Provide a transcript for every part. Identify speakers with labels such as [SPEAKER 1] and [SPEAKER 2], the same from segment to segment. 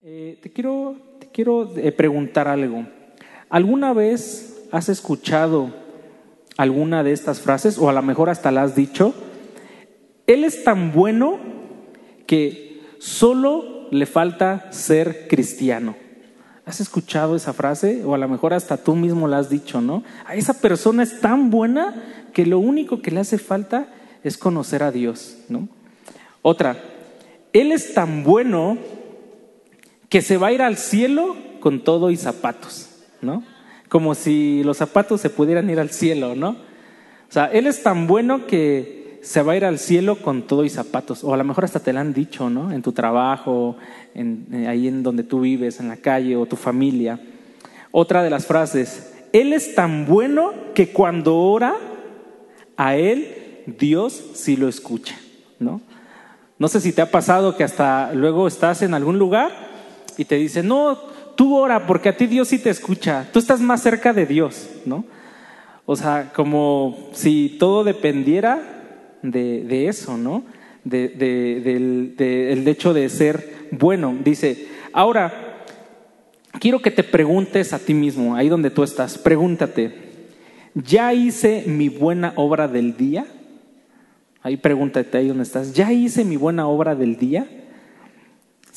[SPEAKER 1] Eh, te quiero, te quiero eh, preguntar algo. ¿Alguna vez has escuchado alguna de estas frases o a lo mejor hasta la has dicho? Él es tan bueno que solo le falta ser cristiano. ¿Has escuchado esa frase? O a lo mejor hasta tú mismo la has dicho, ¿no? A esa persona es tan buena que lo único que le hace falta es conocer a Dios, ¿no? Otra, Él es tan bueno que se va a ir al cielo con todo y zapatos, ¿no? Como si los zapatos se pudieran ir al cielo, ¿no? O sea, Él es tan bueno que se va a ir al cielo con todo y zapatos, o a lo mejor hasta te lo han dicho, ¿no? En tu trabajo, en, eh, ahí en donde tú vives, en la calle o tu familia. Otra de las frases, Él es tan bueno que cuando ora, a Él Dios sí lo escucha, ¿no? No sé si te ha pasado que hasta luego estás en algún lugar y te dice, no, tú ora porque a ti Dios sí te escucha, tú estás más cerca de Dios, ¿no? O sea, como si todo dependiera de, de eso, ¿no? De, de, del, del hecho de ser bueno. Dice, ahora, quiero que te preguntes a ti mismo, ahí donde tú estás, pregúntate, ¿ya hice mi buena obra del día? Ahí pregúntate ahí donde estás, ¿ya hice mi buena obra del día?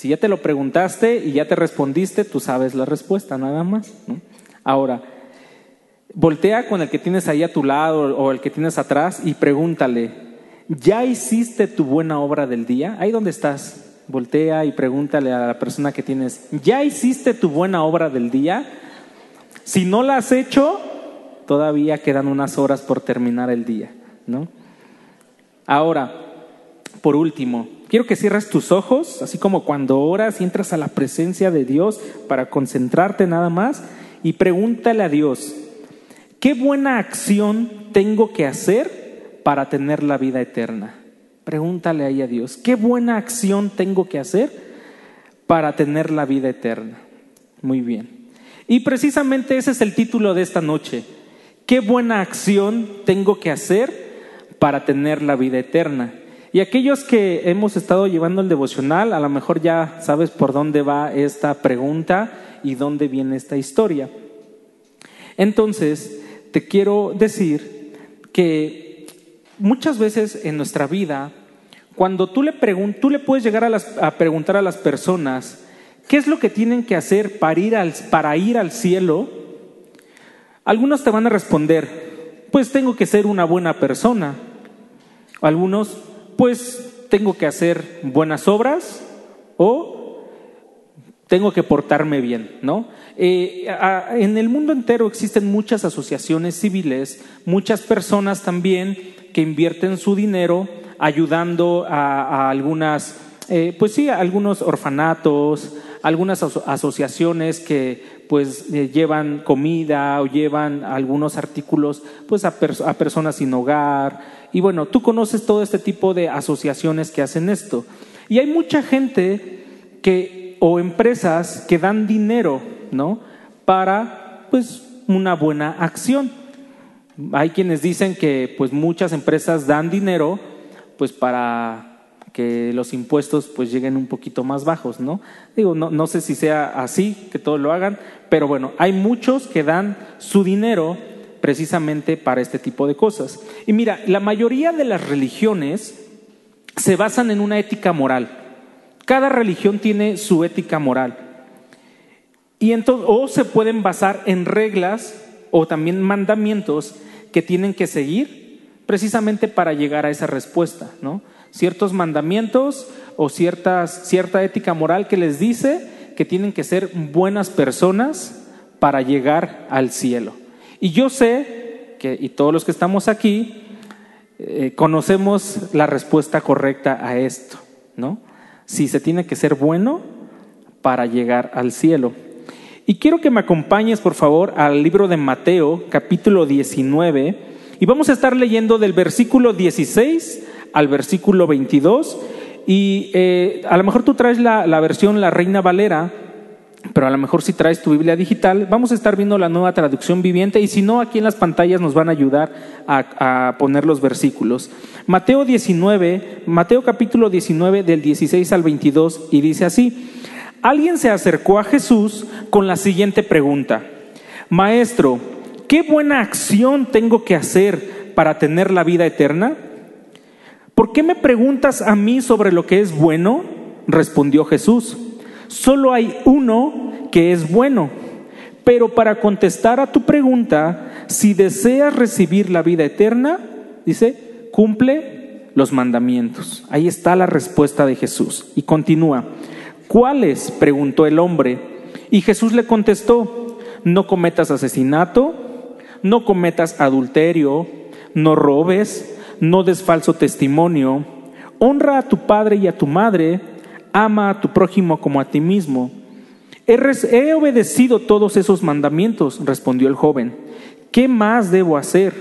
[SPEAKER 1] Si ya te lo preguntaste y ya te respondiste, tú sabes la respuesta, nada más. Ahora, voltea con el que tienes ahí a tu lado o el que tienes atrás y pregúntale, ¿ya hiciste tu buena obra del día? Ahí donde estás, voltea y pregúntale a la persona que tienes, ¿ya hiciste tu buena obra del día? Si no la has hecho, todavía quedan unas horas por terminar el día, ¿no? Ahora, por último, quiero que cierres tus ojos, así como cuando oras y entras a la presencia de Dios para concentrarte nada más y pregúntale a Dios, ¿qué buena acción tengo que hacer para tener la vida eterna? Pregúntale ahí a Dios, ¿qué buena acción tengo que hacer para tener la vida eterna? Muy bien. Y precisamente ese es el título de esta noche. ¿Qué buena acción tengo que hacer para tener la vida eterna? Y aquellos que hemos estado llevando el devocional, a lo mejor ya sabes por dónde va esta pregunta y dónde viene esta historia. Entonces, te quiero decir que muchas veces en nuestra vida, cuando tú le, tú le puedes llegar a, las, a, preguntar a las personas qué es lo que tienen que hacer para ir, al, para ir al cielo, algunos te van a responder, pues tengo que ser una buena persona. Algunos, pues tengo que hacer buenas obras o tengo que portarme bien, ¿no? Eh, en el mundo entero existen muchas asociaciones civiles, muchas personas también que invierten su dinero ayudando a, algunas, eh, pues sí, algunos orfanatos, algunas aso asociaciones que pues eh, llevan comida o llevan algunos artículos pues a, pers a personas sin hogar y bueno, tú conoces todo este tipo de asociaciones que hacen esto. Y hay mucha gente que, o empresas que dan dinero, ¿no? Para, pues, una buena acción. Hay quienes dicen que, pues, muchas empresas dan dinero, pues, para que los impuestos, pues, lleguen un poquito más bajos, ¿no? Digo, no, no sé si sea así, que todos lo hagan, pero bueno, hay muchos que dan su dinero precisamente para este tipo de cosas. Y mira, la mayoría de las religiones se basan en una ética moral. Cada religión tiene su ética moral. Y entonces, o se pueden basar en reglas o también mandamientos que tienen que seguir precisamente para llegar a esa respuesta, ¿no? Ciertos mandamientos o ciertas, cierta ética moral que les dice que tienen que ser buenas personas para llegar al cielo. Y yo sé que, y todos los que estamos aquí, eh, conocemos la respuesta correcta a esto, ¿no? Si se tiene que ser bueno para llegar al cielo. Y quiero que me acompañes, por favor, al libro de Mateo, capítulo 19, y vamos a estar leyendo del versículo 16 al versículo 22. Y eh, a lo mejor tú traes la, versión La Reina Valera, pero a lo mejor si traes tu Biblia digital, vamos a estar viendo la nueva traducción viviente y si no, aquí en las pantallas nos van a ayudar a, a, poner los versículos. Mateo 19, Mateo capítulo 19 del 16 al 22 y dice así, Alguien se acercó a Jesús con la siguiente pregunta. Maestro, ¿qué buena acción tengo que hacer para tener la vida eterna? ¿Por qué me preguntas a mí sobre lo que es bueno? Respondió Jesús. Solo hay uno que es bueno. Pero para contestar a tu pregunta, si deseas recibir la vida eterna, dice, cumple los mandamientos. Ahí está la respuesta de Jesús. Y continúa. ¿Cuáles? preguntó el hombre. Y Jesús le contestó, no cometas asesinato, no cometas adulterio, no robes, no des falso testimonio, honra a tu padre y a tu madre, ama a tu prójimo como a ti mismo. He, obedecido todos esos mandamientos, respondió el joven. ¿Qué más debo hacer?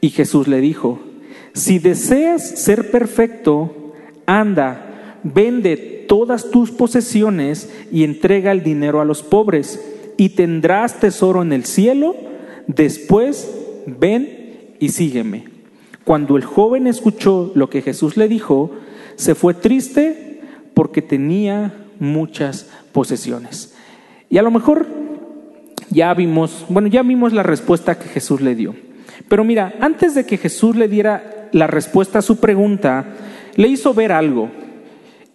[SPEAKER 1] Y Jesús le dijo, si deseas ser perfecto, anda, vende todas tus posesiones y entrega el dinero a los pobres, y tendrás tesoro en el cielo. Después, ven y sígueme. Cuando el joven escuchó lo que Jesús le dijo, se fue triste porque tenía muchas posesiones. Y a lo mejor ya vimos, bueno, ya vimos la respuesta que Jesús le dio. Pero mira, antes de que Jesús le diera la respuesta a su pregunta, le hizo ver algo.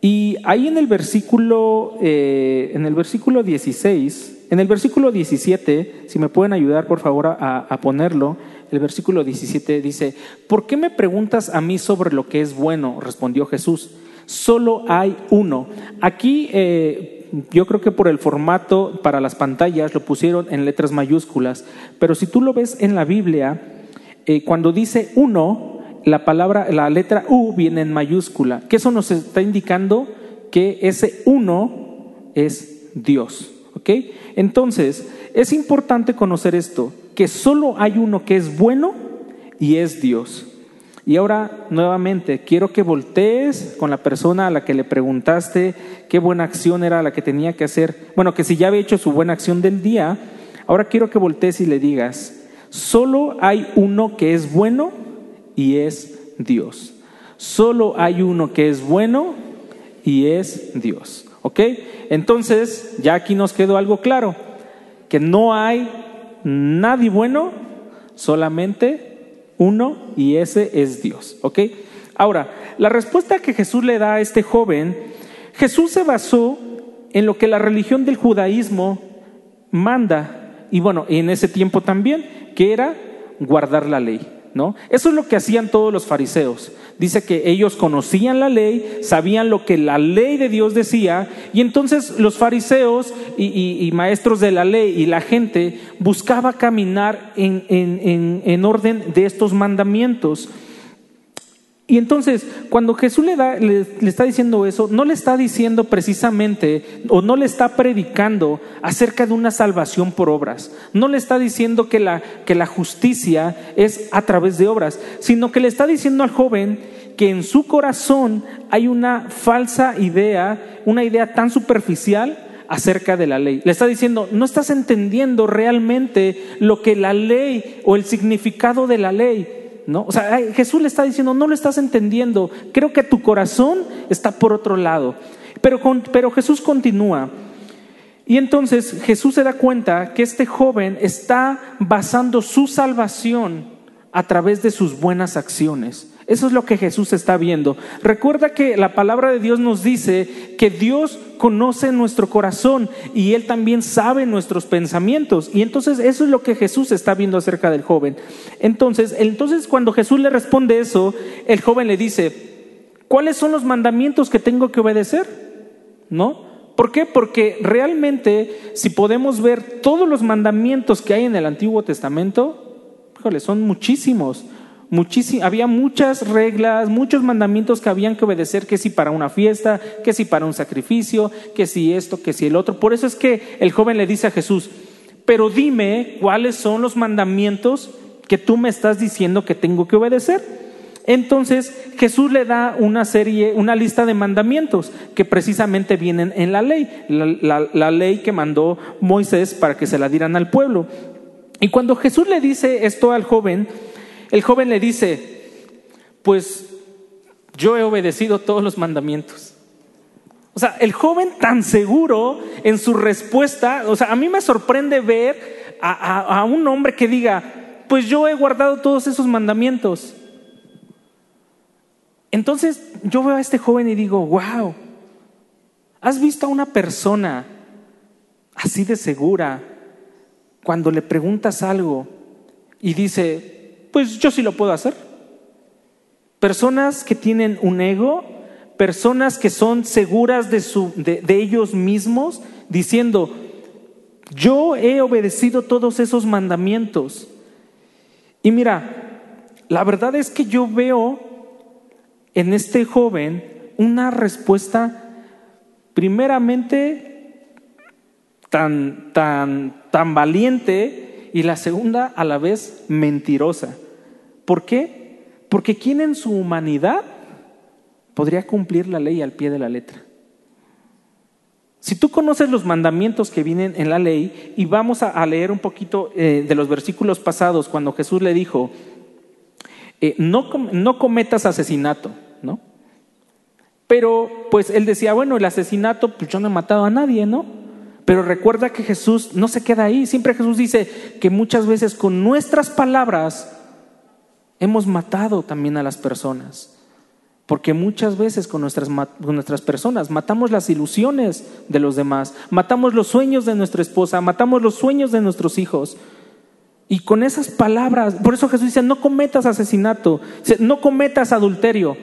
[SPEAKER 1] Y ahí en el versículo, eh, en el versículo 16, en el versículo 17, si me pueden ayudar por favor a, a ponerlo, el versículo 17 dice, ¿por qué me preguntas a mí sobre lo que es bueno? Respondió Jesús solo hay uno. Aquí eh, yo creo que por el formato para las pantallas lo pusieron en letras mayúsculas, pero si tú lo ves en la Biblia, eh, cuando dice uno, la palabra, la letra U viene en mayúscula, que eso nos está indicando que ese uno es Dios. ¿ok? Entonces, es importante conocer esto, que solo hay uno que es bueno y es Dios. Y ahora, nuevamente, quiero que voltees con la persona a la que le preguntaste qué buena acción era la que tenía que hacer. Bueno, que si ya había hecho su buena acción del día, ahora quiero que voltees y le digas, solo hay uno que es bueno y es Dios. Solo hay uno que es bueno y es Dios. ¿Ok? Entonces, ya aquí nos quedó algo claro, que no hay nadie bueno, solamente uno y ese es Dios. ¿Ok? Ahora, la respuesta que Jesús le da a este joven, Jesús se basó en lo que la religión del judaísmo manda, y bueno, en ese tiempo también, que era guardar la ley. ¿No? Eso es lo que hacían todos los fariseos. Dice que ellos conocían la ley, sabían lo que la ley de Dios decía, y entonces los fariseos y, maestros de la ley y la gente buscaba caminar en orden de estos mandamientos. Y entonces, cuando Jesús le, da, le, está diciendo eso, no le está diciendo precisamente o no le está predicando acerca de una salvación por obras. No le está diciendo que la, que la justicia es a través de obras, sino que le está diciendo al joven que en su corazón hay una falsa idea, una idea tan superficial acerca de la ley. Le está diciendo, no estás entendiendo realmente lo que la ley o el significado de la ley ¿no? O sea, Jesús le está diciendo, no lo estás entendiendo, creo que tu corazón está por otro lado. Pero, pero Jesús continúa. Y entonces Jesús se da cuenta que este joven está basando su salvación a través de sus buenas acciones. Eso es lo que Jesús está viendo. Recuerda que la palabra de Dios nos dice que Dios conoce nuestro corazón y Él también sabe nuestros pensamientos. Y entonces eso es lo que Jesús está viendo acerca del joven. Entonces, entonces cuando Jesús le responde eso, el joven le dice, ¿cuáles son los mandamientos que tengo que obedecer? ¿No? ¿Por qué? Porque realmente si podemos ver todos los mandamientos que hay en el Antiguo Testamento, son muchísimos había muchas reglas, muchos mandamientos que habían que obedecer, que si para una fiesta, que si para un sacrificio, que si esto, que si el otro. Por eso es que el joven le dice a Jesús, pero dime cuáles son los mandamientos que tú me estás diciendo que tengo que obedecer. Entonces Jesús le da una serie, una lista de mandamientos que precisamente vienen en la ley, la ley que mandó Moisés para que se la dieran al pueblo. Y cuando Jesús le dice esto al joven, el joven le dice, pues yo he obedecido todos los mandamientos. O sea, el joven tan seguro en su respuesta, o sea, a mí me sorprende ver a, un hombre que diga, pues yo he guardado todos esos mandamientos. Entonces yo veo a este joven y digo, wow, ¿has visto a una persona así de segura cuando le preguntas algo y dice, pues yo sí lo puedo hacer? Personas que tienen un ego personas que son seguras de, su, de, ellos mismos, diciendo, yo he obedecido todos esos mandamientos. Y mira, la verdad es que yo veo en este joven una respuesta primeramente tan, tan, tan valiente y la segunda a la vez mentirosa. ¿Por qué? Porque quien en su humanidad podría cumplir la ley al pie de la letra. Si tú conoces los mandamientos que vienen en la ley, y vamos a, leer un poquito eh, de los versículos pasados, cuando Jesús le dijo, eh, no, no cometas asesinato, ¿no? Pero pues él decía, bueno, el asesinato, pues yo no he matado a nadie, ¿no? Pero recuerda que Jesús no se queda ahí, siempre Jesús dice que muchas veces con nuestras palabras hemos matado también a las personas. Porque muchas veces con nuestras, nuestras, personas matamos las ilusiones de los demás, matamos los sueños de nuestra esposa, matamos los sueños de nuestros hijos. Y con esas palabras, por eso Jesús dice, no cometas asesinato, no cometas adulterio.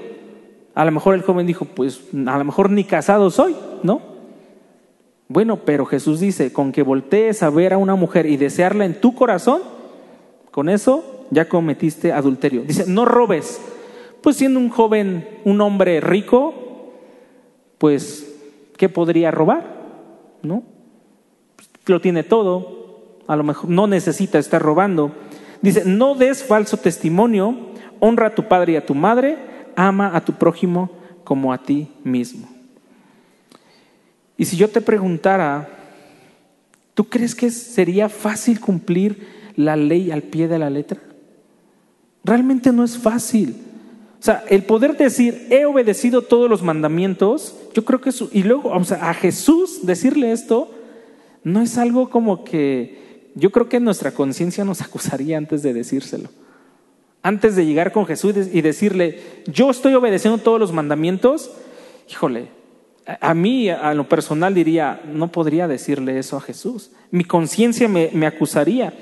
[SPEAKER 1] A lo mejor el joven dijo, pues a lo mejor ni casado soy, ¿no? Bueno, pero Jesús dice, con que voltees a ver a una mujer y desearla en tu corazón, con eso ya cometiste adulterio. Dice, no robes pues siendo un joven, un hombre rico, pues, ¿qué podría robar? ¿No? Lo tiene todo, a lo mejor no necesita estar robando. Dice, no des falso testimonio, honra a tu padre y a tu madre, ama a tu prójimo como a ti mismo. Y si yo te preguntara, ¿tú crees que sería fácil cumplir la ley al pie de la letra? Realmente no es fácil. O sea, el poder decir, he obedecido todos los mandamientos, yo creo que eso, y luego, o sea, a Jesús decirle esto, no es algo como que, yo creo que nuestra conciencia nos acusaría antes de decírselo. Antes de llegar con Jesús y decirle, yo estoy obedeciendo todos los mandamientos, híjole, a mí, a lo personal, diría, no podría decirle eso a Jesús. Mi conciencia me, me acusaría.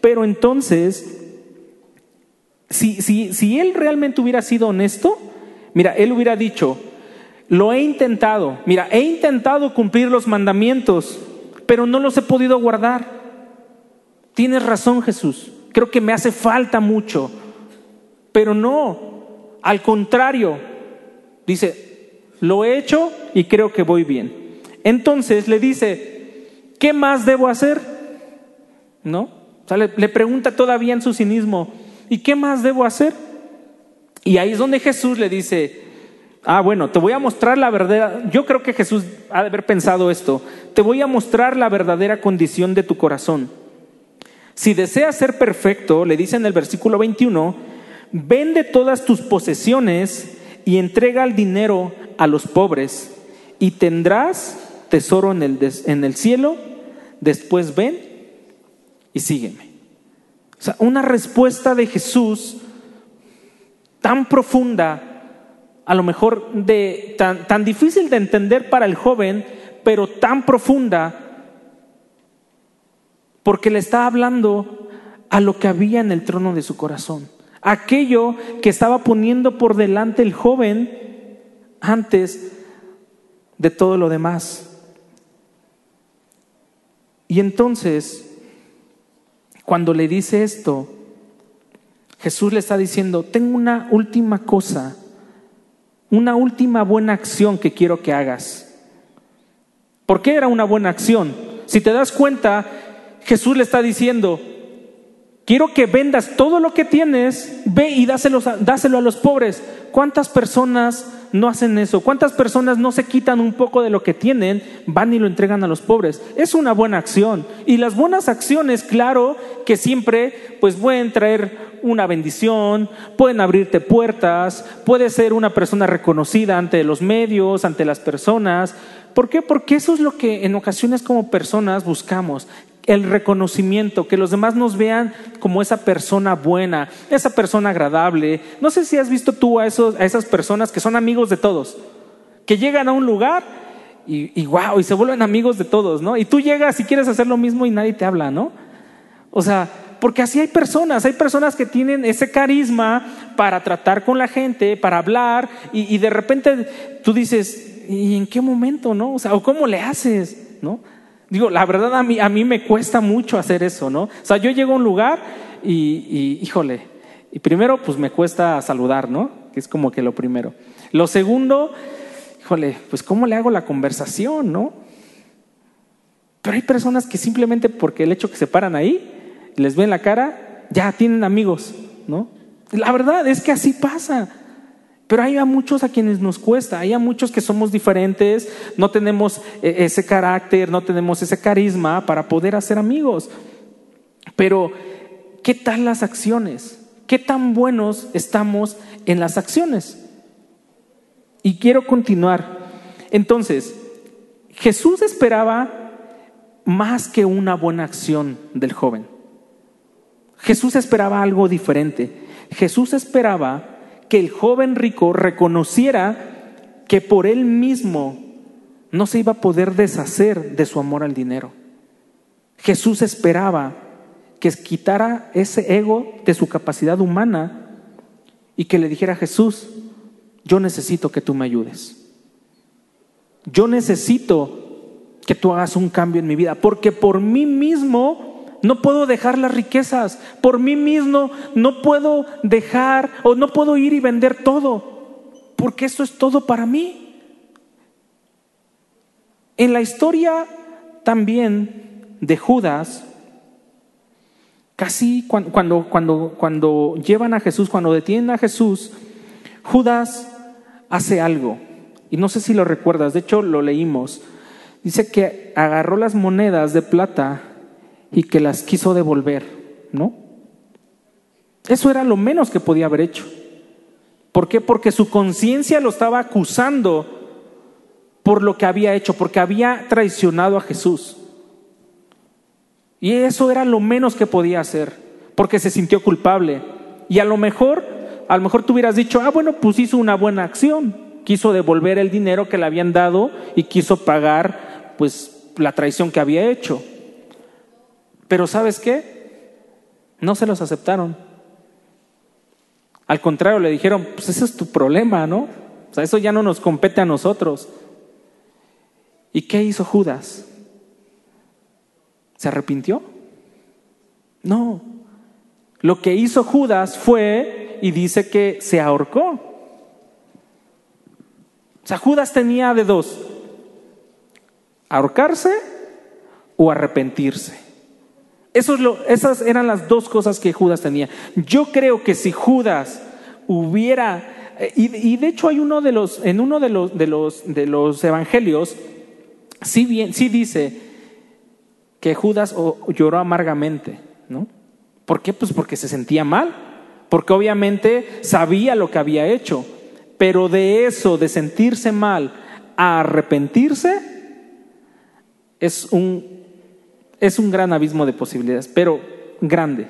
[SPEAKER 1] Pero entonces, si, si, si él realmente hubiera sido honesto, mira, él hubiera dicho, lo he intentado, mira, he intentado cumplir los mandamientos, pero no los he podido guardar. Tienes razón Jesús, creo que me hace falta mucho, pero no, al contrario, dice, lo he hecho y creo que voy bien. Entonces le dice, ¿qué más debo hacer? ¿No? le pregunta todavía en su cinismo, ¿y qué más debo hacer? Y ahí es donde Jesús le dice, ah, bueno, te voy a mostrar la verdadera, yo creo que Jesús ha de haber pensado esto, te voy a mostrar la verdadera condición de tu corazón. Si deseas ser perfecto, le dice en el versículo 21, vende todas tus posesiones y entrega el dinero a los pobres y tendrás tesoro en el, en el cielo, después ven y sígueme. O sea, una respuesta de Jesús tan profunda, a lo mejor tan, tan difícil de entender para el joven, pero tan profunda, porque le está hablando a lo que había en el trono de su corazón, aquello que estaba poniendo por delante el joven antes de todo lo demás. Y entonces cuando le dice esto, Jesús le está diciendo, tengo una última cosa, una última buena acción que quiero que hagas. ¿Por qué era una buena acción? Si te das cuenta, Jesús le está diciendo, quiero que vendas todo lo que tienes, ve y dáselo, dáselo a los pobres. ¿Cuántas personas no hacen eso? ¿Cuántas personas no se quitan un poco de lo que tienen, van y lo entregan a los pobres? Es una buena acción. Y las buenas acciones, claro, que siempre pues pueden traer una bendición, pueden abrirte puertas, puedes ser una persona reconocida ante los medios, ante las personas. ¿Por qué? Porque eso es lo que en ocasiones como personas buscamos, el reconocimiento, que los demás nos vean como esa persona buena, esa persona agradable. No sé si has visto tú a, esos, a esas personas que son amigos de todos, que llegan a un lugar y, wow, y se vuelven amigos de todos, ¿no? Y tú llegas y quieres hacer lo mismo y nadie te habla, ¿no? O sea, porque así hay personas, hay personas que tienen ese carisma para tratar con la gente, para hablar, y, y de repente tú dices, ¿y en qué momento, no? O sea, ¿o cómo le haces, no? Digo, la verdad a mí, a mí me cuesta mucho hacer eso, ¿no? O sea, yo llego a un lugar y, y, híjole, y primero pues me cuesta saludar, ¿no? Que es como que lo primero. Lo segundo, híjole, pues ¿cómo le hago la conversación, no? Pero hay personas que simplemente porque el hecho que se paran ahí, les ven la cara, ya tienen amigos, ¿no? La verdad es que así pasa. Pero hay a muchos a quienes nos cuesta, hay a muchos que somos diferentes, no tenemos eh, ese carácter, no tenemos ese carisma para poder hacer amigos. Pero, ¿qué tal las acciones? ¿Qué tan buenos estamos en las acciones? Y quiero continuar. Entonces, Jesús esperaba más que una buena acción del joven. Jesús esperaba algo diferente. Jesús esperaba que el joven rico reconociera que por él mismo no se iba a poder deshacer de su amor al dinero. Jesús esperaba que quitara ese ego de su capacidad humana y que le dijera Jesús, yo necesito que tú me ayudes. Yo necesito que tú hagas un cambio en mi vida, porque por mí mismo no puedo dejar las riquezas. Por mí mismo no puedo dejar o no puedo ir y vender todo. Porque eso es todo para mí. En la historia también de Judas, casi cuando, cuando, cuando, llevan a Jesús, cuando detienen a Jesús, Judas hace algo. Y no sé si lo recuerdas, de hecho lo leímos. Dice que agarró las monedas de plata y que las quiso devolver, ¿no? Eso era lo menos que podía haber hecho. ¿Por qué? Porque su conciencia lo estaba acusando por lo que había hecho, porque había traicionado a Jesús. Y eso era lo menos que podía hacer, porque se sintió culpable. Y a lo mejor, a lo mejor tú hubieras dicho, ah, bueno, pues hizo una buena acción, quiso devolver el dinero que le habían dado y quiso pagar, pues, la traición que había hecho. Pero ¿sabes qué? No se los aceptaron. Al contrario, le dijeron, pues ese es tu problema, ¿no? O sea, eso ya no nos compete a nosotros. ¿Y qué hizo Judas? ¿Se arrepintió? No. Lo que hizo Judas fue, y dice que se ahorcó. O sea, Judas tenía de dos, ahorcarse o arrepentirse esas eran las dos cosas que Judas tenía. Yo creo que si Judas hubiera, eh, y, de hecho hay uno de los, en uno de los, de los, de los evangelios, sí, bien, sí dice que Judas lloró amargamente, ¿no? ¿Por qué? Pues porque se sentía mal, porque obviamente sabía lo que había hecho, pero de eso, de sentirse mal a arrepentirse, es un es un gran abismo de posibilidades, pero grande.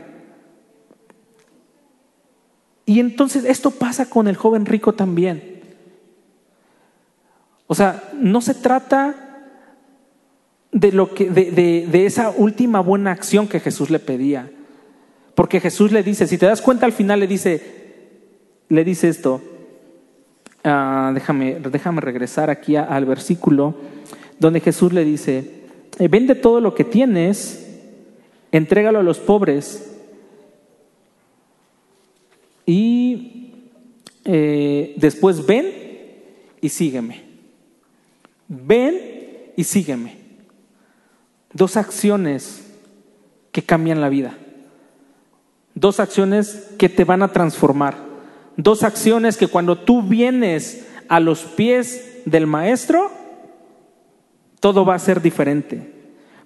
[SPEAKER 1] Y entonces esto pasa con el joven rico también. O sea, no se trata de, lo que, de, esa última buena acción que Jesús le pedía. Porque Jesús le dice, si te das cuenta al final le dice, le dice esto, ah, déjame, déjame regresar aquí al versículo donde Jesús le dice, vende todo lo que tienes, entrégalo a los pobres y eh, después ven y sígueme. Ven y sígueme. Dos acciones que cambian la vida. Dos acciones que te van a transformar. Dos acciones que cuando tú vienes a los pies del maestro, todo va a ser diferente.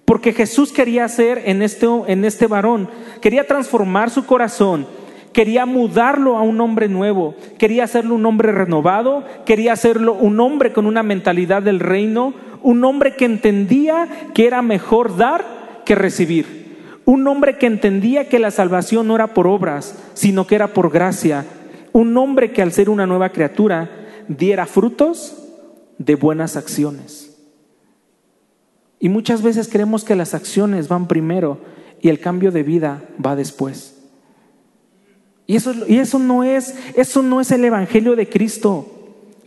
[SPEAKER 1] Porque Jesús quería hacer en este, en este varón, quería transformar su corazón, quería mudarlo a un hombre nuevo, quería hacerlo un hombre renovado, quería hacerlo un hombre con una mentalidad del reino, un hombre que entendía que era mejor dar que recibir, un hombre que entendía que la salvación no era por obras, sino que era por gracia, un hombre que al ser una nueva criatura diera frutos de buenas acciones. Y muchas veces creemos que las acciones van primero y el cambio de vida va después. Y eso, y eso, no, es, eso no es el Evangelio de Cristo.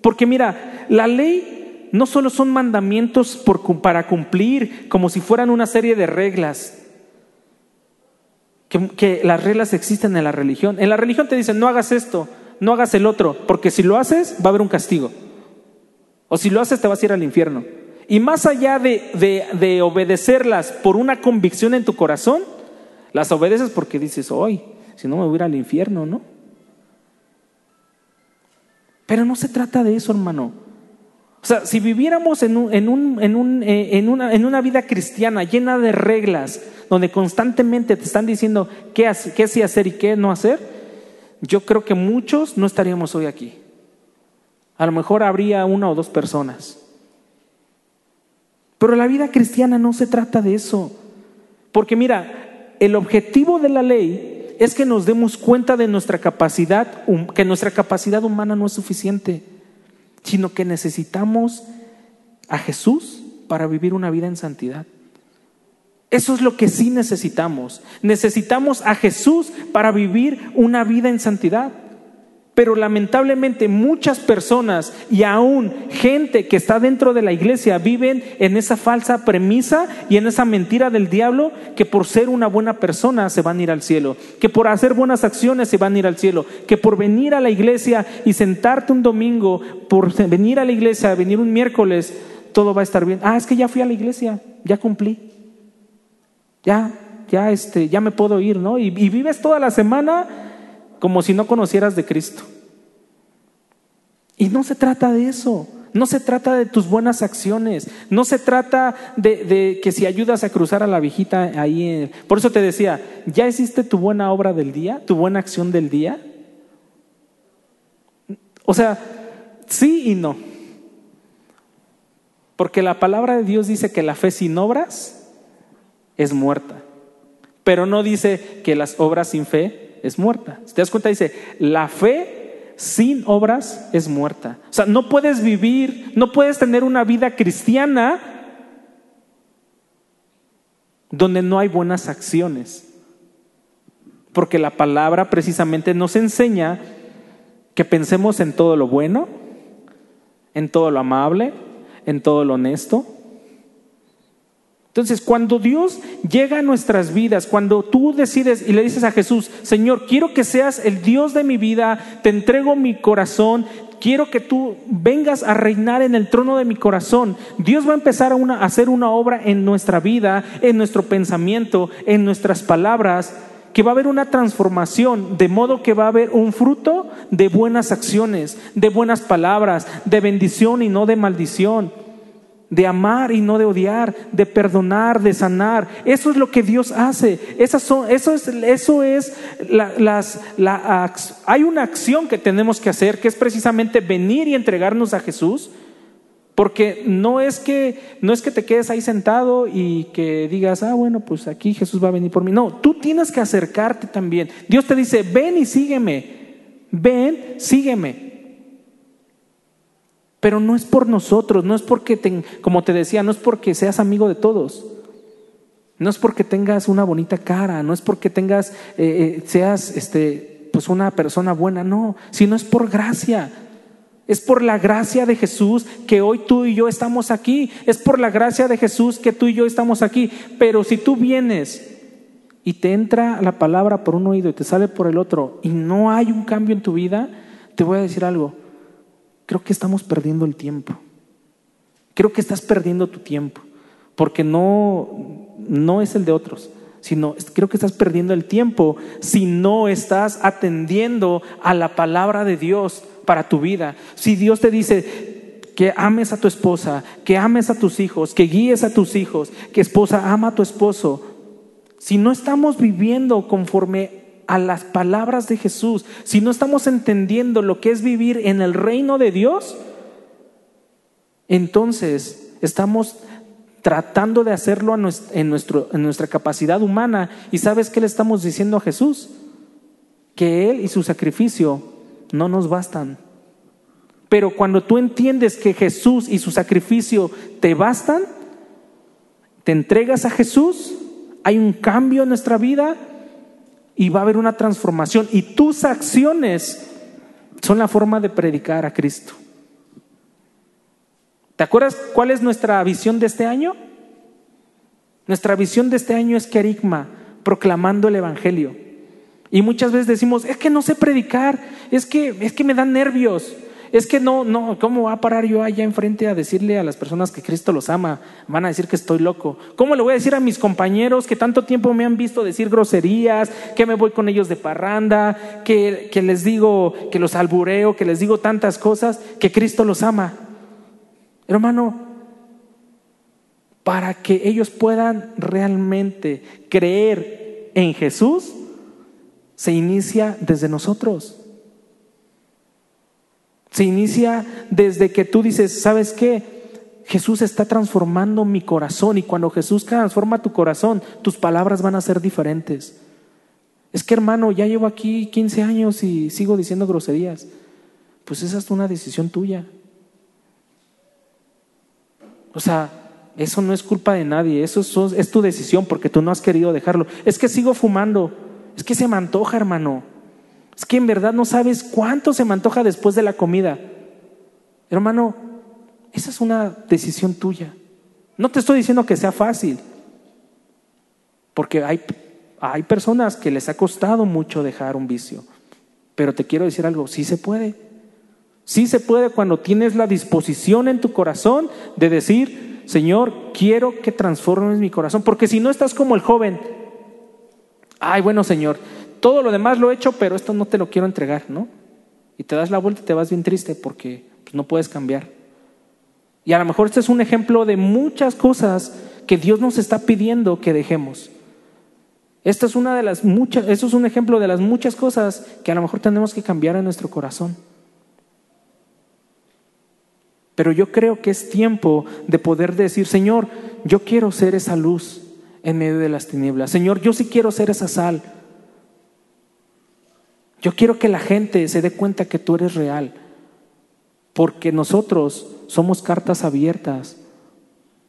[SPEAKER 1] Porque mira, la ley no solo son mandamientos para cumplir como si fueran una serie de reglas. Que, que las reglas existen en la religión. En la religión te dicen, no hagas esto, no hagas el otro, porque si lo haces va a haber un castigo. O si lo haces te vas a ir al infierno. Y más allá de, de, obedecerlas por una convicción en tu corazón, las obedeces porque dices, hoy, si no me voy a ir al infierno, ¿no? Pero no se trata de eso, hermano. O sea, si viviéramos en, un, en, un, en, un, eh, en, una, en, una, vida cristiana llena de reglas, donde constantemente te están diciendo qué, qué sí hacer y qué no hacer, yo creo que muchos no estaríamos hoy aquí. A lo mejor habría una o dos personas. Pero la vida cristiana no se trata de eso. Porque mira, el objetivo de la ley es que nos demos cuenta de nuestra capacidad, que nuestra capacidad humana no es suficiente, sino que necesitamos a Jesús para vivir una vida en santidad. Eso es lo que sí necesitamos. Necesitamos a Jesús para vivir una vida en santidad. Pero lamentablemente muchas personas y aún gente que está dentro de la iglesia viven en esa falsa premisa y en esa mentira del diablo que por ser una buena persona se van a ir al cielo, que por hacer buenas acciones se van a ir al cielo, que por venir a la iglesia y sentarte un domingo, por venir a la iglesia, venir un miércoles, todo va a estar bien. Ah, es que ya fui a la iglesia, ya cumplí. Ya, ya este, ya me puedo ir, ¿no? y vives toda la semana como si no conocieras de Cristo. Y no se trata de eso. No se trata de tus buenas acciones. No se trata de, que si ayudas a cruzar a la viejita ahí. Por eso te decía, ¿ya hiciste tu buena obra del día? ¿Tu buena acción del día? O sea, sí y no. Porque la palabra de Dios dice que la fe sin obras es muerta. Pero no dice que las obras sin fe es muerta. Si te das cuenta, dice, la fe sin obras es muerta. O sea, no puedes vivir, no puedes tener una vida cristiana donde no hay buenas acciones. Porque la palabra precisamente nos enseña que pensemos en todo lo bueno, en todo lo amable, en todo lo honesto, entonces, cuando Dios llega a nuestras vidas, cuando tú decides y le dices a Jesús, Señor, quiero que seas el Dios de mi vida, te entrego mi corazón, quiero que tú vengas a reinar en el trono de mi corazón. Dios va a empezar a, hacer una obra en nuestra vida, en nuestro pensamiento, en nuestras palabras, que va a haber una transformación, de modo que va a haber un fruto de buenas acciones, de buenas palabras, de bendición y no de maldición de amar y no de odiar, de perdonar, de sanar. Eso es lo que Dios hace. Esas son, eso es, eso es las, la, hay una acción que tenemos que hacer que es precisamente venir y entregarnos a Jesús. Porque no es que no es que te quedes ahí sentado y que digas, ah, bueno, pues aquí Jesús va a venir por mí. No, tú tienes que acercarte también. Dios te dice, ven y sígueme. Ven, sígueme. Pero no es por nosotros, no es porque, como te decía, no es porque seas amigo de todos. No es porque tengas una bonita cara, no es porque tengas, eh, eh, seas este, pues una persona buena, no, sino es por gracia. Es por la gracia de Jesús que hoy tú y yo estamos aquí. Es por la gracia de Jesús que tú y yo estamos aquí. Pero si tú vienes y te entra la palabra por un oído y te sale por el otro y no hay un cambio en tu vida, te voy a decir algo creo que estamos perdiendo el tiempo. Creo que estás perdiendo tu tiempo, porque no, no es el de otros, sino creo que estás perdiendo el tiempo si no estás atendiendo a la palabra de Dios para tu vida. Si Dios te dice que ames a tu esposa, que ames a tus hijos, que guíes a tus hijos, que esposa ama a tu esposo, si no estamos viviendo conforme a las palabras de Jesús, si no estamos entendiendo lo que es vivir en el reino de Dios, entonces estamos tratando de hacerlo en, nuestra capacidad humana. ¿Y sabes qué le estamos diciendo a Jesús? Que Él y su sacrificio no nos bastan. Pero cuando tú entiendes que Jesús y su sacrificio te bastan, te entregas a Jesús, hay un cambio en nuestra vida y va a haber una transformación. Y tus acciones son la forma de predicar a Cristo. ¿Te acuerdas cuál es nuestra visión de este año? Nuestra visión de este año es querigma, proclamando el Evangelio. Y muchas veces decimos, es que no sé predicar, es que, es que me dan nervios, es que no, no, ¿cómo va a parar yo allá enfrente a decirle a las personas que Cristo los ama? Van a decir que estoy loco. ¿Cómo le voy a decir a mis compañeros que tanto tiempo me han visto decir groserías, que me voy con ellos de parranda, que, que les digo, que los albureo, que les digo tantas cosas, que Cristo los ama? Hermano, para que ellos puedan realmente creer en Jesús, se inicia desde nosotros. Se inicia desde que tú dices, ¿sabes qué? Jesús está transformando mi corazón y cuando Jesús transforma tu corazón, tus palabras van a ser diferentes. Es que hermano, ya llevo aquí 15 años y sigo diciendo groserías. Pues esa es una decisión tuya. O sea, eso no es culpa de nadie, eso es, tu decisión porque tú no has querido dejarlo. Es que sigo fumando, es que se me antoja, hermano. Es que en verdad no sabes cuánto se me antoja después de la comida. Hermano, esa es una decisión tuya. No te estoy diciendo que sea fácil, porque hay, hay personas que les ha costado mucho dejar un vicio. Pero te quiero decir algo, sí se puede. Sí se puede cuando tienes la disposición en tu corazón de decir, Señor, quiero que transformes mi corazón. Porque si no estás como el joven, ay, bueno, Señor, todo lo demás lo he hecho, pero esto no te lo quiero entregar, ¿no? Y te das la vuelta y te vas bien triste porque pues, no puedes cambiar. Y a lo mejor este es un ejemplo de muchas cosas que Dios nos está pidiendo que dejemos. Esta es una de las muchas, esto es un ejemplo de las muchas cosas que a lo mejor tenemos que cambiar en nuestro corazón. Pero yo creo que es tiempo de poder decir, Señor, yo quiero ser esa luz en medio de las tinieblas. Señor, yo sí quiero ser esa sal. Yo quiero que la gente se dé cuenta que tú eres real, porque nosotros somos cartas abiertas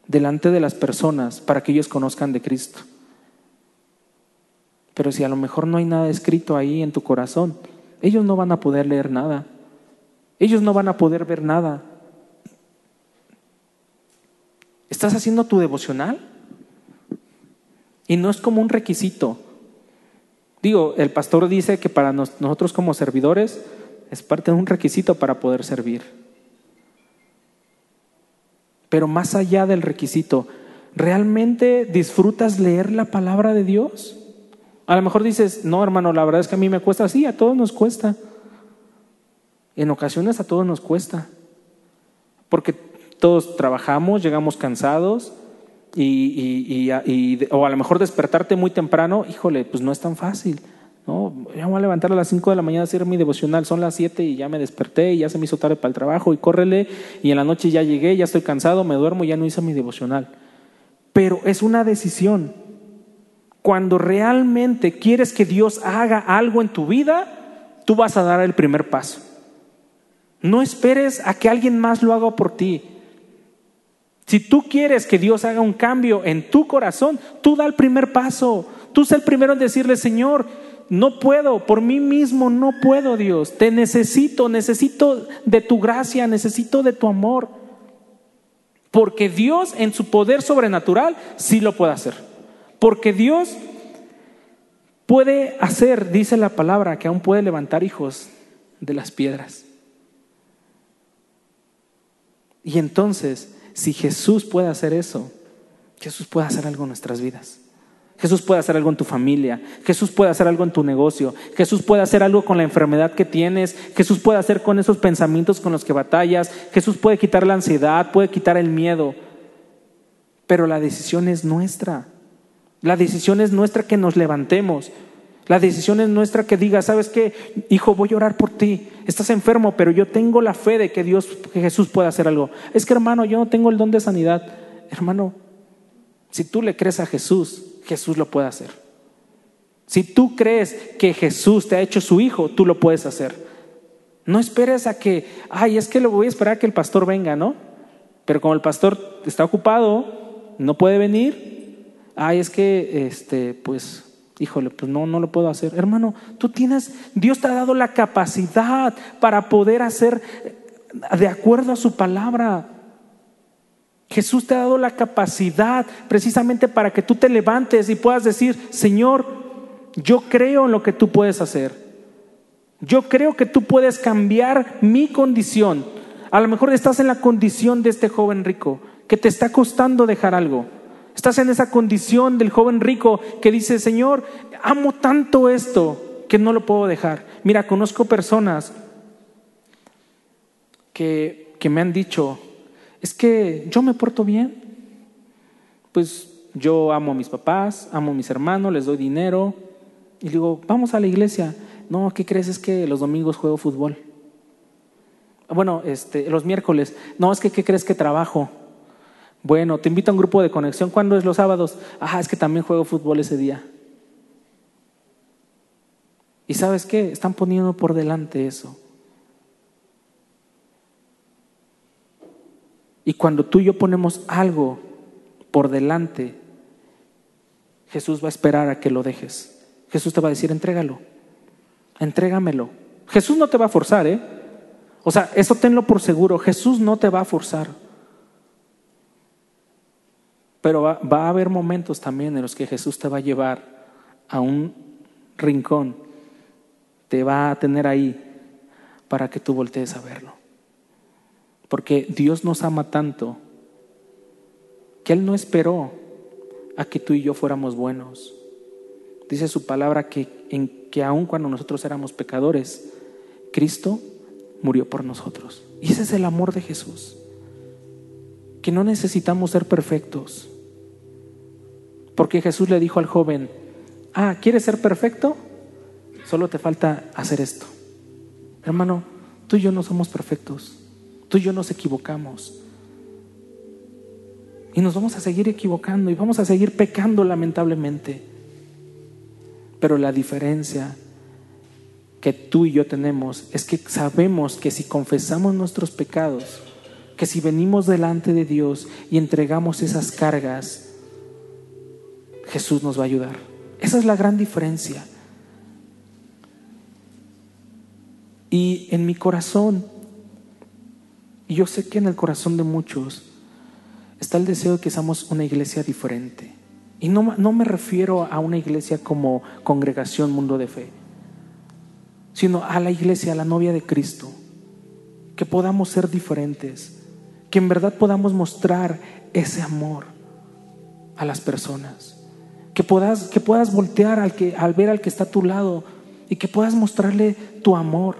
[SPEAKER 1] delante de las personas para que ellos conozcan de Cristo. Pero si a lo mejor no hay nada escrito ahí en tu corazón, ellos no van a poder leer nada. Ellos no van a poder ver nada. ¿Estás haciendo tu devocional? Y no es como un requisito. Digo, el pastor dice que para nosotros como servidores es parte de un requisito para poder servir. Pero más allá del requisito, ¿realmente disfrutas leer la palabra de Dios? A lo mejor dices, no hermano, la verdad es que a mí me cuesta. Sí, a todos nos cuesta. En ocasiones a todos nos cuesta. Porque todos trabajamos, llegamos cansados, y, o a lo mejor despertarte muy temprano, híjole, pues no es tan fácil. ¿no? Ya voy a levantar a las 5 de la mañana a hacer mi devocional, son las 7 y ya me desperté y ya se me hizo tarde para el trabajo y córrele y en la noche ya llegué, ya estoy cansado, me duermo ya no hice mi devocional. Pero es una decisión. Cuando realmente quieres que Dios haga algo en tu vida, tú vas a dar el primer paso. No esperes a que alguien más lo haga por ti. Si tú quieres que Dios haga un cambio en tu corazón, tú da el primer paso. Tú sé el primero en decirle, Señor, no puedo, por mí mismo no puedo, Dios. Te necesito, necesito de tu gracia, necesito de tu amor. Porque Dios en su poder sobrenatural sí lo puede hacer. Porque Dios puede hacer, dice la palabra, que aún puede levantar hijos de las piedras. Y entonces si Jesús puede hacer eso, Jesús puede hacer algo en nuestras vidas. Jesús puede hacer algo en tu familia, Jesús puede hacer algo en tu negocio, Jesús puede hacer algo con la enfermedad que tienes, Jesús puede hacer con esos pensamientos con los que batallas, Jesús puede quitar la ansiedad, puede quitar el miedo, pero la decisión es nuestra. La decisión es nuestra que nos levantemos. La decisión es nuestra que diga, ¿sabes qué? Hijo, voy a orar por ti. Estás enfermo, pero yo tengo la fe de que Dios, que Jesús puede hacer algo. Es que hermano, yo no tengo el don de sanidad. Hermano, si tú le crees a Jesús, Jesús lo puede hacer. Si tú crees que Jesús te ha hecho su hijo, tú lo puedes hacer. No esperes a que, ay, es que lo voy a esperar a que el pastor venga, ¿no? Pero como el pastor está ocupado, no puede venir, ay, es que, este, pues, híjole, pues no, no lo puedo hacer. Hermano, tú tienes, Dios te ha dado la capacidad para poder hacer de acuerdo a su palabra. Jesús te ha dado la capacidad precisamente para que tú te levantes y puedas decir, Señor, yo creo en lo que tú puedes hacer. Yo creo que tú puedes cambiar mi condición. A lo mejor estás en la condición de este joven rico, que te está costando dejar algo. Estás en esa condición del joven rico que dice, Señor, amo tanto esto que no lo puedo dejar. Mira, conozco personas que, que me han dicho, es que yo me porto bien. Pues yo amo a mis papás, amo a mis hermanos, les doy dinero. Y digo, vamos a la iglesia. No, ¿qué crees? Es que los domingos juego fútbol. Bueno, este, los miércoles. No, es que ¿qué crees que trabajo? Bueno, te invito a un grupo de conexión. ¿Cuándo es los sábados? Ah, es que también juego fútbol ese día. ¿Y sabes qué? Están poniendo por delante eso. Y cuando tú y yo ponemos algo por delante, Jesús va a esperar a que lo dejes. Jesús te va a decir, entrégalo, entrégamelo. Jesús no te va a forzar, ¿eh? O sea, eso tenlo por seguro, Jesús no te va a forzar. Pero va, a haber momentos también en los que Jesús te va a llevar a un rincón, te va a tener ahí para que tú voltees a verlo. Porque Dios nos ama tanto que Él no esperó a que tú y yo fuéramos buenos. Dice su palabra que, en, que aun cuando nosotros éramos pecadores, Cristo murió por nosotros. Y ese es el amor de Jesús. Que no necesitamos ser perfectos. Porque Jesús le dijo al joven, ah, ¿quieres ser perfecto? Solo te falta hacer esto. Hermano, tú y yo no somos perfectos. Tú y yo nos equivocamos. Y nos vamos a seguir equivocando y vamos a seguir pecando lamentablemente. Pero la diferencia que tú y yo tenemos es que sabemos que si confesamos nuestros pecados, que si venimos delante de Dios y entregamos esas cargas, Jesús nos va a ayudar. Esa es la gran diferencia. Y en mi corazón y yo sé que en el corazón de muchos está el deseo de que seamos una iglesia diferente. Y no, no me refiero a una iglesia como congregación mundo de fe, sino a la iglesia, a la novia de Cristo. Que podamos ser diferentes, que en verdad podamos mostrar ese amor a las personas. Que puedas, que puedas voltear al, que, al ver al que está a tu lado y que puedas mostrarle tu amor.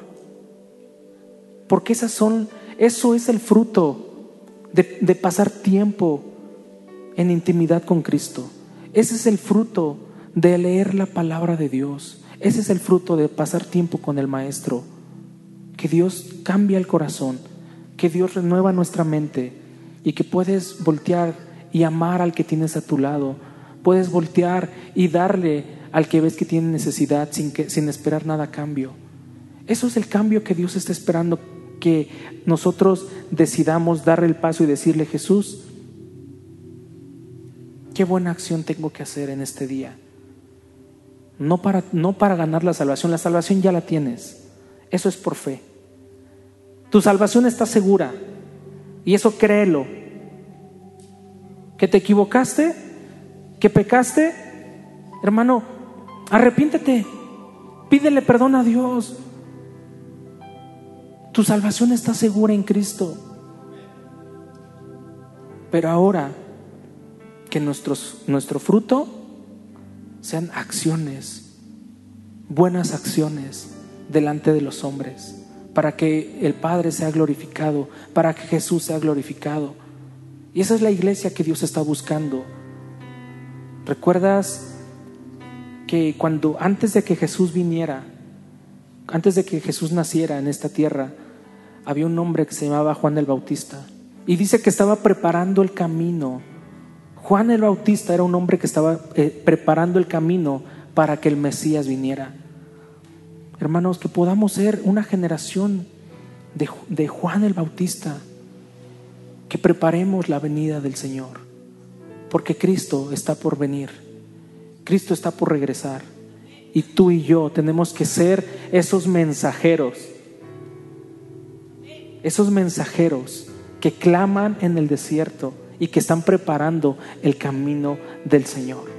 [SPEAKER 1] Porque esas son eso es el fruto de, pasar tiempo en intimidad con Cristo. Ese es el fruto de leer la palabra de Dios. Ese es el fruto de pasar tiempo con el Maestro. Que Dios cambia el corazón, que Dios renueva nuestra mente y que puedes voltear y amar al que tienes a tu lado. Puedes voltear y darle al que ves que tiene necesidad sin, que, sin esperar nada a cambio. Eso es el cambio que Dios está esperando que nosotros decidamos dar el paso y decirle, Jesús, qué buena acción tengo que hacer en este día. No para, no para ganar la salvación, la salvación ya la tienes. Eso es por fe. Tu salvación está segura y eso créelo. Que te equivocaste, que pecaste, hermano, arrepiéntete, pídele perdón a Dios. Tu salvación está segura en Cristo. Pero ahora que nuestros, nuestro fruto sean acciones, buenas acciones delante de los hombres, para que el Padre sea glorificado, para que Jesús sea glorificado. Y esa es la iglesia que Dios está buscando. ¿Recuerdas que cuando antes de que Jesús viniera, antes de que Jesús naciera en esta tierra, había un hombre que se llamaba Juan el Bautista. Y dice que estaba preparando el camino. Juan el Bautista era un hombre que estaba eh, preparando el camino para que el Mesías viniera. Hermanos, que podamos ser una generación de, de Juan el Bautista, que preparemos la venida del Señor, porque Cristo está por venir, Cristo está por regresar, y tú y yo tenemos que ser esos mensajeros, esos mensajeros que claman en el desierto y que están preparando el camino del Señor.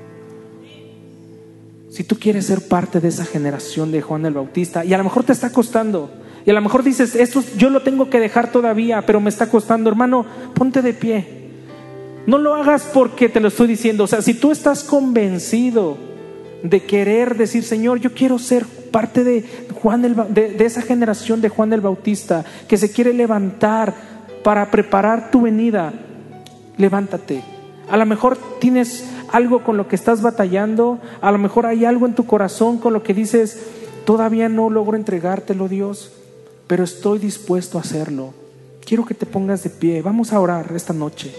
[SPEAKER 1] Si tú quieres ser parte de esa generación de Juan el Bautista, y a lo mejor te está costando, y a lo mejor dices, esto yo lo tengo que dejar todavía, pero me está costando, hermano, ponte de pie. No lo hagas porque te lo estoy diciendo. O sea, si tú estás convencido de querer decir, Señor, yo quiero ser parte de, Juan de, de esa generación de Juan el Bautista, que se quiere levantar para preparar tu venida, levántate. A lo mejor tienes algo con lo que estás batallando, a lo mejor hay algo en tu corazón con lo que dices, todavía no logro entregártelo, Dios, pero estoy dispuesto a hacerlo. Quiero que te pongas de pie. Vamos a orar esta noche.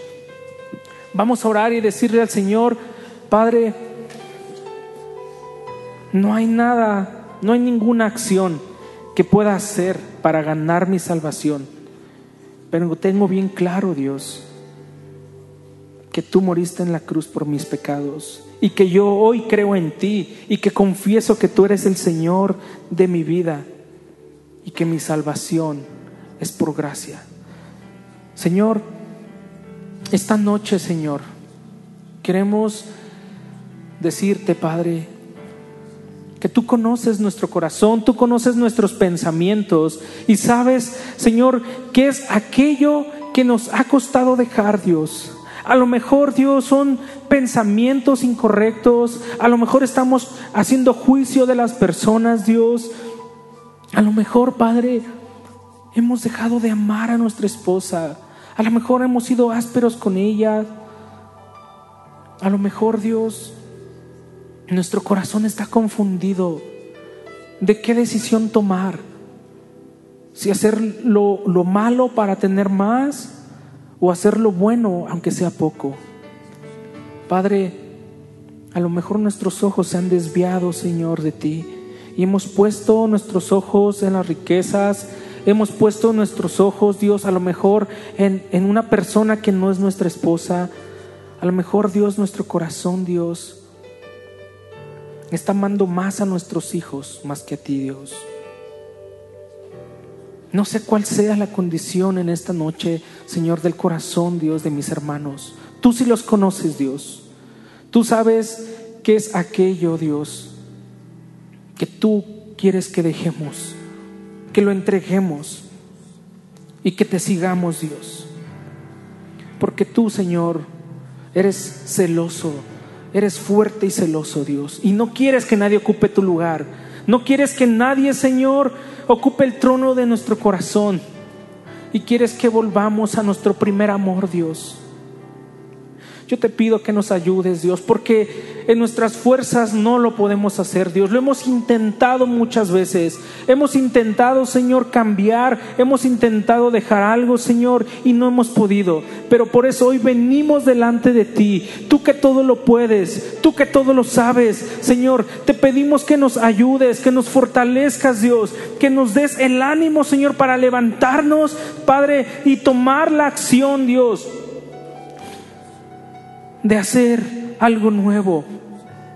[SPEAKER 1] Vamos a orar y decirle al Señor, Padre, no hay nada, no hay ninguna acción que pueda hacer para ganar mi salvación pero tengo bien claro, Dios, que tú moriste en la cruz por mis pecados y que yo hoy creo en ti y que confieso que tú eres el Señor de mi vida y que mi salvación es por gracia. Señor, esta noche, Señor, queremos decirte, Padre, que tú conoces nuestro corazón, tú conoces nuestros pensamientos y sabes, Señor, qué es aquello que nos ha costado dejar, Dios. A lo mejor, Dios, son pensamientos incorrectos, a lo mejor estamos haciendo juicio de las personas, Dios. A lo mejor, Padre, hemos dejado de amar a nuestra esposa, a lo mejor hemos sido ásperos con ella. A lo mejor, Dios, nuestro corazón está confundido de qué decisión tomar. Si hacer lo, lo, malo para tener más o hacer lo bueno aunque sea poco. Padre, a lo mejor nuestros ojos se han desviado, Señor, de ti. Y hemos puesto nuestros ojos en las riquezas, hemos puesto nuestros ojos, Dios, a lo mejor en, en una persona que no es nuestra esposa. A lo mejor, Dios, nuestro corazón, Dios, está amando más a nuestros hijos más que a ti, Dios. No sé cuál sea la condición en esta noche, Señor, del corazón, Dios, de mis hermanos. Tú sí los conoces, Dios. Tú sabes qué es aquello, Dios, que tú quieres que dejemos, que lo entreguemos y que te sigamos, Dios. Porque tú, Señor, eres celoso Eres fuerte y celoso, Dios. Y no quieres que nadie ocupe tu lugar. No quieres que nadie, Señor, ocupe el trono de nuestro corazón. Y quieres que volvamos a nuestro primer amor, Dios. Yo te pido que nos ayudes, Dios, porque en nuestras fuerzas no lo podemos hacer, Dios. Lo hemos intentado muchas veces. Hemos intentado, Señor, cambiar. Hemos intentado dejar algo, Señor, y no hemos podido. Pero por eso hoy venimos delante de ti. Tú que todo lo puedes, tú que todo lo sabes, Señor. Te pedimos que nos ayudes, que nos fortalezcas, Dios. Que nos des el ánimo, Señor, para levantarnos, Padre, y tomar la acción, Dios de hacer algo nuevo,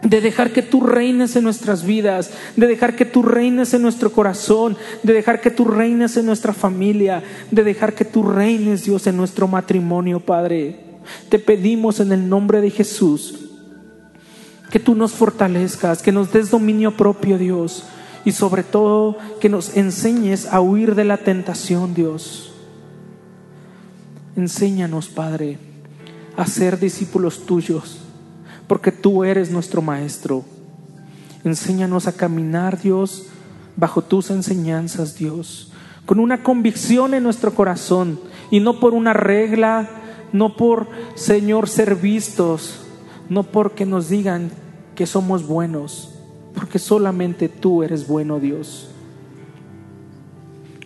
[SPEAKER 1] de dejar que tú reines en nuestras vidas, de dejar que tú reines en nuestro corazón, de dejar que tú reines en nuestra familia, de dejar que tú reines, Dios, en nuestro matrimonio, Padre. Te pedimos en el nombre de Jesús que tú nos fortalezcas, que nos des dominio propio, Dios, y sobre todo que nos enseñes a huir de la tentación, Dios. Enséñanos, Padre a ser discípulos tuyos, porque tú eres nuestro Maestro. Enséñanos a caminar, Dios, bajo tus enseñanzas, Dios, con una convicción en nuestro corazón y no por una regla, no por, Señor, ser vistos, no porque nos digan que somos buenos, porque solamente tú eres bueno, Dios.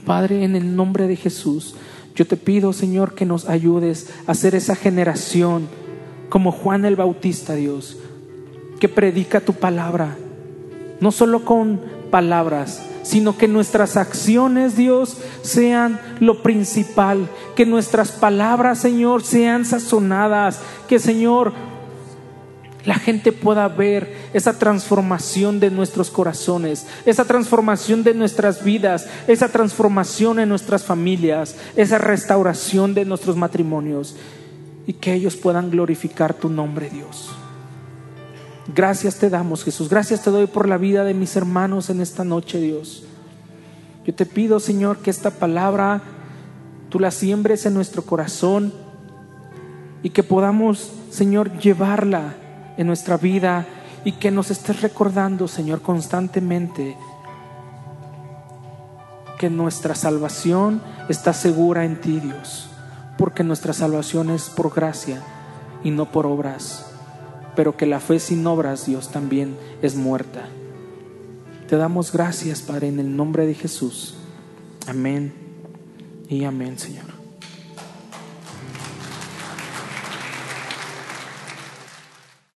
[SPEAKER 1] Padre, en el nombre de Jesús, yo te pido, Señor, que nos ayudes a ser esa generación como Juan el Bautista, Dios, que predica tu palabra, no solo con palabras, sino que nuestras acciones, Dios, sean lo principal, que nuestras palabras, Señor, sean sazonadas, que, Señor, la gente pueda ver esa transformación de nuestros corazones, esa transformación de nuestras vidas, esa transformación en nuestras familias, esa restauración de nuestros matrimonios y que ellos puedan glorificar tu nombre, Dios. Gracias te damos, Jesús. Gracias te doy por la vida de mis hermanos en esta noche, Dios. Yo te pido, Señor, que esta palabra tú la siembres en nuestro corazón y que podamos, Señor, llevarla en nuestra vida y que nos estés recordando, Señor, constantemente que nuestra salvación está segura en ti, Dios, porque nuestra salvación es por gracia y no por obras pero que la fe sin obras, Dios, también es muerta. Te damos gracias, Padre, en el nombre de Jesús. Amén y amén, Señor.